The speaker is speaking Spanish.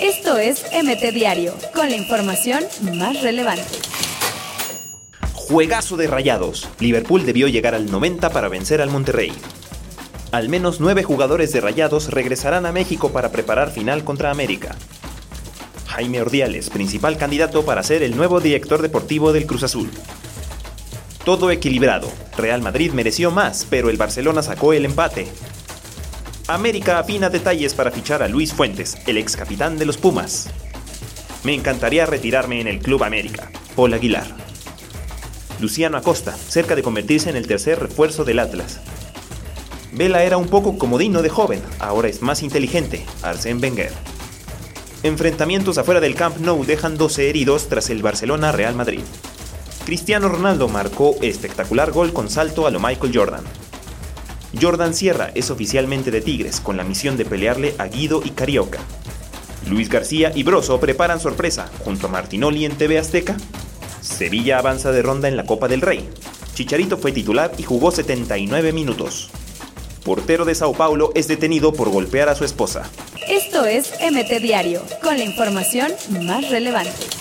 Esto es MT Diario, con la información más relevante. Juegazo de rayados. Liverpool debió llegar al 90 para vencer al Monterrey. Al menos nueve jugadores de rayados regresarán a México para preparar final contra América. Jaime Ordiales, principal candidato para ser el nuevo director deportivo del Cruz Azul. Todo equilibrado. Real Madrid mereció más, pero el Barcelona sacó el empate. América afina detalles para fichar a Luis Fuentes, el ex capitán de los Pumas. Me encantaría retirarme en el Club América. Paul Aguilar. Luciano Acosta, cerca de convertirse en el tercer refuerzo del Atlas. Vela era un poco comodino de joven, ahora es más inteligente. Arsène Wenger. Enfrentamientos afuera del Camp Nou dejan 12 heridos tras el Barcelona Real Madrid. Cristiano Ronaldo marcó espectacular gol con salto a lo Michael Jordan. Jordan Sierra es oficialmente de Tigres con la misión de pelearle a Guido y Carioca. Luis García y Broso preparan sorpresa junto a Martinoli en TV Azteca. Sevilla avanza de ronda en la Copa del Rey. Chicharito fue titular y jugó 79 minutos. Portero de Sao Paulo es detenido por golpear a su esposa. Esto es MT Diario, con la información más relevante.